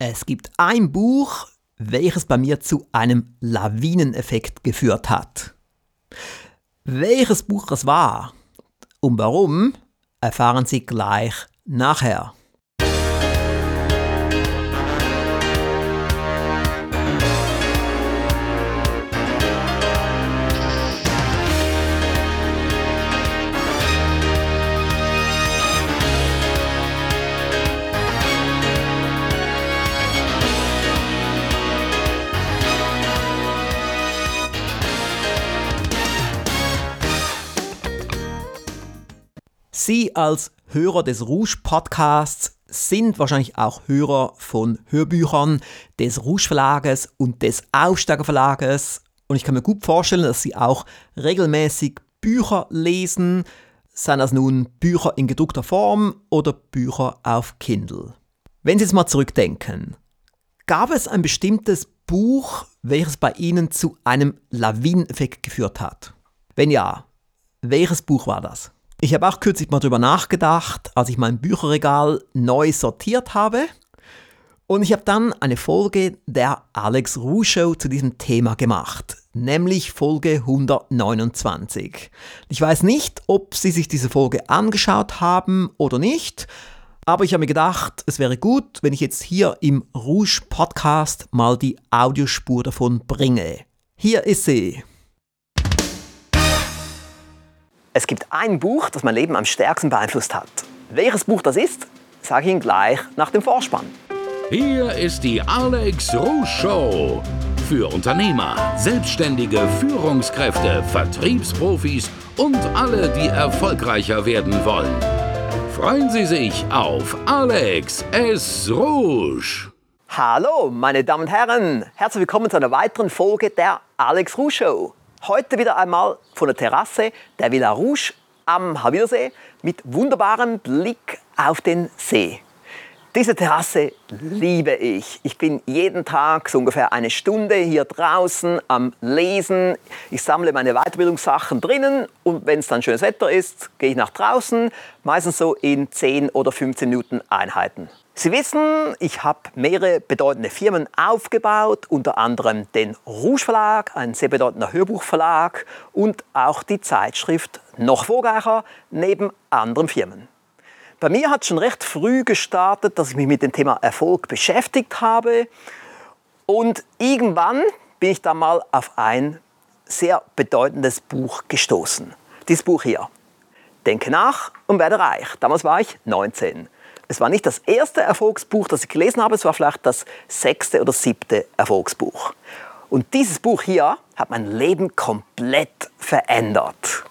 Es gibt ein Buch, welches bei mir zu einem Lawineneffekt geführt hat. Welches Buch es war und warum, erfahren Sie gleich nachher. Sie als Hörer des Rouge Podcasts sind wahrscheinlich auch Hörer von Hörbüchern des Rouge Verlages und des Aufsteiger Verlages. Und ich kann mir gut vorstellen, dass Sie auch regelmäßig Bücher lesen, seien das nun Bücher in gedruckter Form oder Bücher auf Kindle. Wenn Sie jetzt mal zurückdenken, gab es ein bestimmtes Buch, welches bei Ihnen zu einem Lawineneffekt geführt hat? Wenn ja, welches Buch war das? Ich habe auch kürzlich mal drüber nachgedacht, als ich mein Bücherregal neu sortiert habe. Und ich habe dann eine Folge der Alex Ruh Show zu diesem Thema gemacht, nämlich Folge 129. Ich weiß nicht, ob Sie sich diese Folge angeschaut haben oder nicht, aber ich habe mir gedacht, es wäre gut, wenn ich jetzt hier im Rouge Podcast mal die Audiospur davon bringe. Hier ist sie. Es gibt ein Buch, das mein Leben am stärksten beeinflusst hat. Welches Buch das ist, sage ich Ihnen gleich nach dem Vorspann. Hier ist die Alex Rouge Show. Für Unternehmer, Selbstständige, Führungskräfte, Vertriebsprofis und alle, die erfolgreicher werden wollen. Freuen Sie sich auf Alex S. Rouge. Hallo, meine Damen und Herren. Herzlich willkommen zu einer weiteren Folge der Alex Rouge Show. Heute wieder einmal von der Terrasse der Villa Rouge am Havilsee mit wunderbarem Blick auf den See. Diese Terrasse liebe ich. Ich bin jeden Tag so ungefähr eine Stunde hier draußen am Lesen. Ich sammle meine Weiterbildungssachen drinnen und wenn es dann schönes Wetter ist, gehe ich nach draußen, meistens so in 10 oder 15 Minuten Einheiten. Sie wissen, ich habe mehrere bedeutende Firmen aufgebaut, unter anderem den Rouge Verlag, ein sehr bedeutender Hörbuchverlag und auch die Zeitschrift Noch Vorgeicher neben anderen Firmen. Bei mir hat schon recht früh gestartet, dass ich mich mit dem Thema Erfolg beschäftigt habe und irgendwann bin ich dann mal auf ein sehr bedeutendes Buch gestoßen. Dieses Buch hier. Denke nach und werde reich. Damals war ich 19. Es war nicht das erste Erfolgsbuch, das ich gelesen habe, es war vielleicht das sechste oder siebte Erfolgsbuch. Und dieses Buch hier hat mein Leben komplett verändert.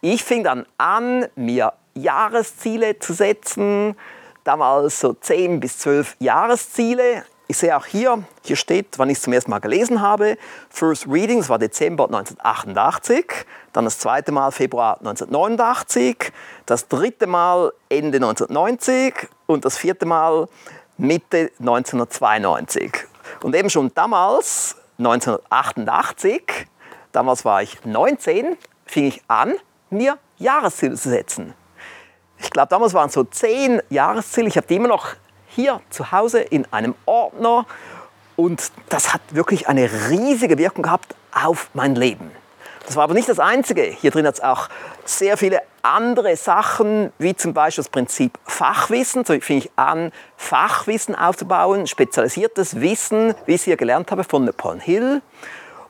Ich fing dann an, mir Jahresziele zu setzen, damals so 10 bis 12 Jahresziele. Ich sehe auch hier, hier steht, wann ich es zum ersten Mal gelesen habe. First Reading, das war Dezember 1988. Dann das zweite Mal Februar 1989. Das dritte Mal Ende 1990. Und das vierte Mal Mitte 1992. Und eben schon damals, 1988, damals war ich 19, fing ich an, mir Jahresziele zu setzen. Ich glaube, damals waren es so zehn Jahresziele. Ich habe die immer noch hier zu Hause in einem Ordner und das hat wirklich eine riesige Wirkung gehabt auf mein Leben. Das war aber nicht das Einzige. Hier drin hat es auch sehr viele andere Sachen, wie zum Beispiel das Prinzip Fachwissen. So fing ich an, Fachwissen aufzubauen, spezialisiertes Wissen, wie ich es hier gelernt habe von Napoleon Hill.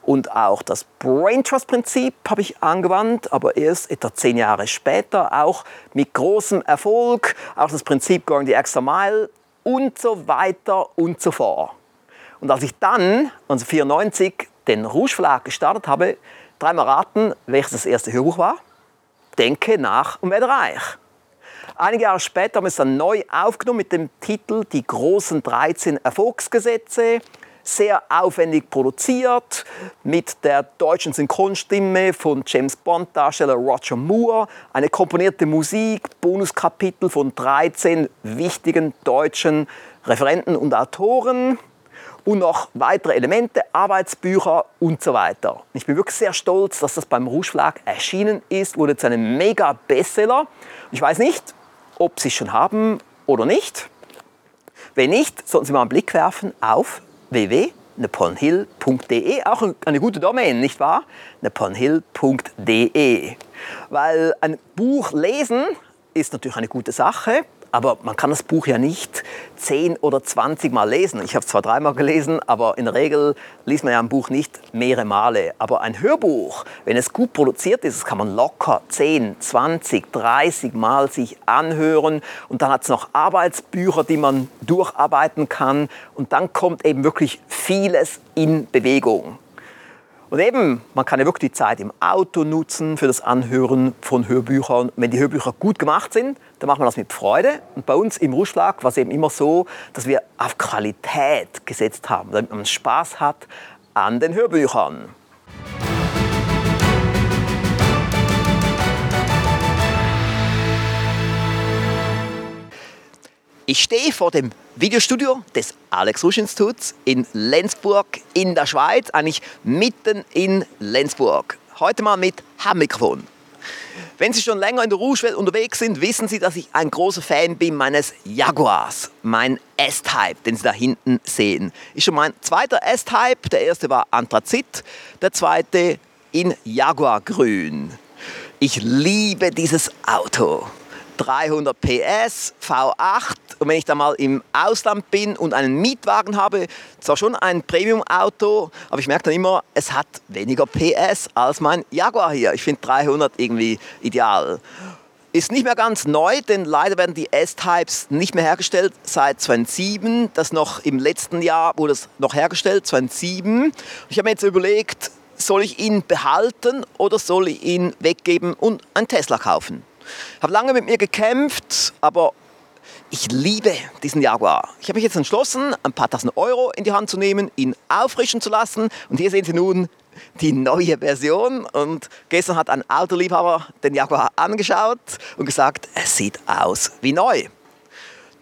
Und auch das Brain Trust Prinzip habe ich angewandt, aber erst etwa zehn Jahre später, auch mit großem Erfolg. Auch das Prinzip Going the Extra Mile und so weiter und so fort. Und als ich dann, 1994, den Rouge Verlag gestartet habe, dreimal raten, welches das erste Hörbuch war? Denke nach und werde reich. Einige Jahre später haben wir es dann neu aufgenommen mit dem Titel Die großen 13 Erfolgsgesetze sehr aufwendig produziert mit der deutschen Synchronstimme von James Bond Darsteller Roger Moore, eine komponierte Musik, Bonuskapitel von 13 wichtigen deutschen Referenten und Autoren und noch weitere Elemente, Arbeitsbücher und so weiter. Ich bin wirklich sehr stolz, dass das beim Rouge erschienen ist, wurde zu einem mega Bestseller. Ich weiß nicht, ob Sie es schon haben oder nicht. Wenn nicht, sollten Sie mal einen Blick werfen auf www.neponhill.de. Auch eine gute Domain, nicht wahr? neponhill.de. Weil ein Buch lesen ist natürlich eine gute Sache, aber man kann das Buch ja nicht 10 oder 20 Mal lesen. Ich habe es zwar dreimal gelesen, aber in der Regel liest man ja ein Buch nicht mehrere Male. Aber ein Hörbuch, wenn es gut produziert ist, kann man locker 10, 20, 30 Mal sich anhören. Und dann hat es noch Arbeitsbücher, die man durcharbeiten kann. Und dann kommt eben wirklich vieles in Bewegung. Und eben, man kann ja wirklich die Zeit im Auto nutzen für das Anhören von Hörbüchern. Wenn die Hörbücher gut gemacht sind, dann macht man das mit Freude. Und bei uns im Ruschlag war es eben immer so, dass wir auf Qualität gesetzt haben, damit man Spaß hat an den Hörbüchern. Ich stehe vor dem Videostudio des Alex Rusch Instituts in Lenzburg in der Schweiz, eigentlich mitten in Lenzburg. Heute mal mit Handmikrofon. Wenn Sie schon länger in der Rouge-Welt unterwegs sind, wissen Sie, dass ich ein großer Fan bin meines Jaguars, mein S-Type, den Sie da hinten sehen. Ist schon mein zweiter S-Type. Der erste war Anthrazit, der zweite in Jaguargrün. Ich liebe dieses Auto. 300 PS, V8. Und wenn ich da mal im Ausland bin und einen Mietwagen habe, zwar schon ein Premium-Auto, aber ich merke dann immer, es hat weniger PS als mein Jaguar hier. Ich finde 300 irgendwie ideal. Ist nicht mehr ganz neu, denn leider werden die S-Types nicht mehr hergestellt seit 2007. Das noch im letzten Jahr wurde es noch hergestellt, 2007. Ich habe mir jetzt überlegt, soll ich ihn behalten oder soll ich ihn weggeben und einen Tesla kaufen? Habe lange mit mir gekämpft, aber ich liebe diesen Jaguar. Ich habe mich jetzt entschlossen, ein paar tausend Euro in die Hand zu nehmen, ihn auffrischen zu lassen. Und hier sehen Sie nun die neue Version. Und gestern hat ein Autoliebhaber den Jaguar angeschaut und gesagt, es sieht aus wie neu.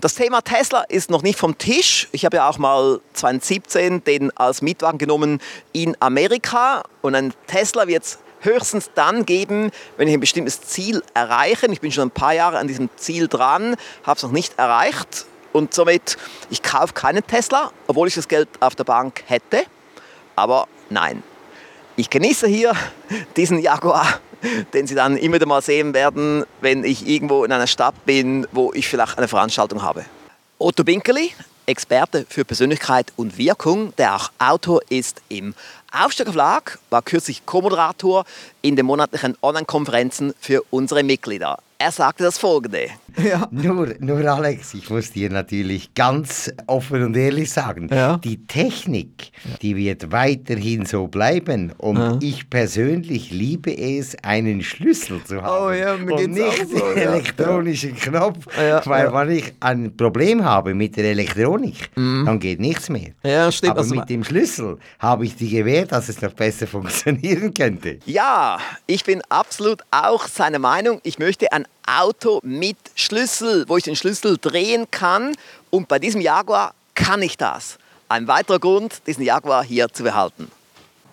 Das Thema Tesla ist noch nicht vom Tisch. Ich habe ja auch mal 2017 den als Mietwagen genommen in Amerika. Und ein Tesla wird es höchstens dann geben, wenn ich ein bestimmtes Ziel erreiche. Ich bin schon ein paar Jahre an diesem Ziel dran, habe es noch nicht erreicht und somit, ich kaufe keinen Tesla, obwohl ich das Geld auf der Bank hätte. Aber nein, ich genieße hier diesen Jaguar, den Sie dann immer wieder mal sehen werden, wenn ich irgendwo in einer Stadt bin, wo ich vielleicht eine Veranstaltung habe. Otto Binkeli, Experte für Persönlichkeit und Wirkung, der auch Autor ist im Aufsteiger Verlag, war kürzlich Co-Moderator in den monatlichen Online-Konferenzen für unsere Mitglieder. Er sagte das folgende. Ja. Nur, nur Alex, ich muss dir natürlich ganz offen und ehrlich sagen, ja. die Technik, die wird weiterhin so bleiben und ja. ich persönlich liebe es, einen Schlüssel zu haben oh ja, mir und nicht so, den elektronischen Knopf, weil wenn ich ein Problem habe mit der Elektronik, mhm. dann geht nichts mehr. Ja, stimmt. Aber also mit dem Schlüssel habe ich die gewährt, dass es noch besser funktionieren könnte. Ja, ich bin absolut auch seiner Meinung. Ich möchte Auto mit Schlüssel, wo ich den Schlüssel drehen kann. Und bei diesem Jaguar kann ich das. Ein weiterer Grund, diesen Jaguar hier zu behalten.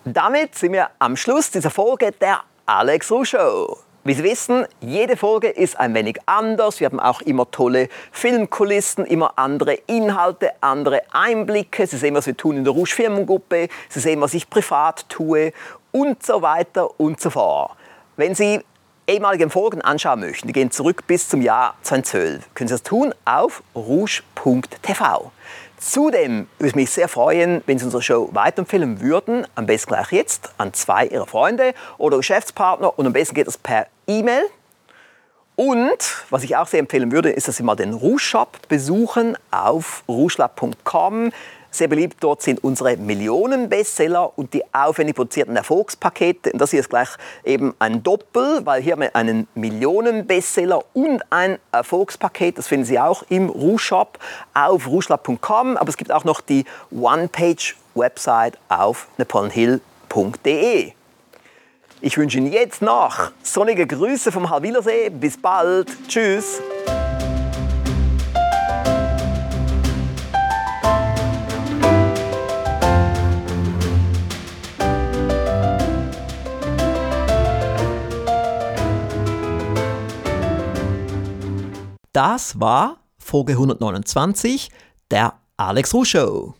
Damit sind wir am Schluss dieser Folge der Alex Ruh Show. Wie Sie wissen, jede Folge ist ein wenig anders. Wir haben auch immer tolle Filmkulissen, immer andere Inhalte, andere Einblicke. Sie sehen, was wir tun in der Rouge Firmengruppe. Sie sehen, was ich privat tue und so weiter und so fort. Wenn Sie ehemaligen Folgen anschauen möchten, die gehen zurück bis zum Jahr 2012, können Sie das tun auf rouge.tv. Zudem würde ich mich sehr freuen, wenn Sie unsere Show weiterempfehlen würden, am besten gleich jetzt an zwei Ihrer Freunde oder Geschäftspartner und am besten geht das per E-Mail. Und was ich auch sehr empfehlen würde, ist, dass Sie mal den Rouge Shop besuchen auf rougelab.com. Sehr beliebt dort sind unsere Millionen-Bestseller und die aufwendig produzierten Erfolgspakete. Und das hier ist gleich eben ein Doppel, weil hier haben wir einen Millionen-Bestseller und ein Erfolgspaket. Das finden Sie auch im Rouge-Shop auf rougelab.com. Aber es gibt auch noch die One-Page-Website auf napoleonhill.de. Ich wünsche Ihnen jetzt noch sonnige Grüße vom Halwilersee. Bis bald. Tschüss. Das war Folge 129 der Alex Ruh Show.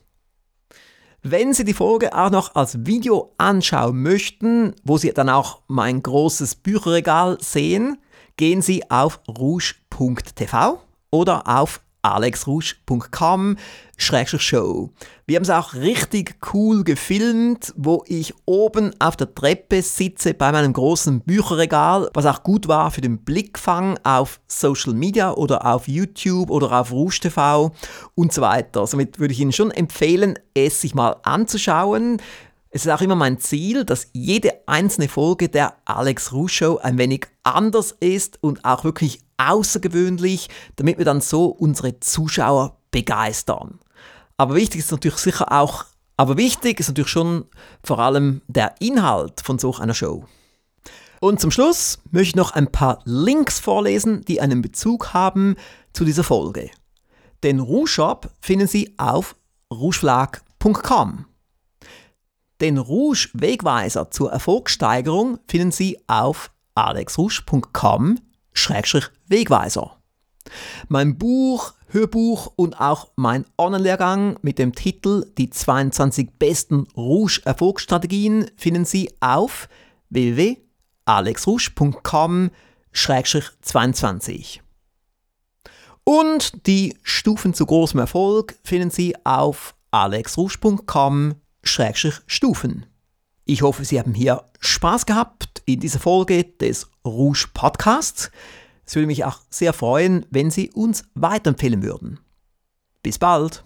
Wenn Sie die Folge auch noch als Video anschauen möchten, wo Sie dann auch mein großes Bücherregal sehen, gehen Sie auf rouge.tv oder auf alexrouge.com Show. Wir haben es auch richtig cool gefilmt, wo ich oben auf der Treppe sitze bei meinem großen Bücherregal, was auch gut war für den Blickfang auf Social Media oder auf YouTube oder auf Rouge TV und so weiter. Somit würde ich Ihnen schon empfehlen, es sich mal anzuschauen. Es ist auch immer mein Ziel, dass jede einzelne Folge der Alex Rouge Show ein wenig anders ist und auch wirklich außergewöhnlich, damit wir dann so unsere Zuschauer begeistern. Aber wichtig ist natürlich sicher auch, aber wichtig ist natürlich schon vor allem der Inhalt von so einer Show. Und zum Schluss möchte ich noch ein paar Links vorlesen, die einen Bezug haben zu dieser Folge. Den Rouge Shop finden Sie auf rougeverlag.com. Den Rouge Wegweiser zur Erfolgssteigerung finden Sie auf alexrouge.com-wegweiser. Mein Buch, Hörbuch und auch mein Online-Lehrgang mit dem Titel Die 22 besten Rouge-Erfolgsstrategien finden Sie auf www.alexrouge.com-22. Und die Stufen zu großem Erfolg finden Sie auf alexrouge.com-stufen. Ich hoffe, Sie haben hier Spaß gehabt in dieser Folge des Rouge Podcasts. Es würde mich auch sehr freuen, wenn Sie uns weiterempfehlen würden. Bis bald!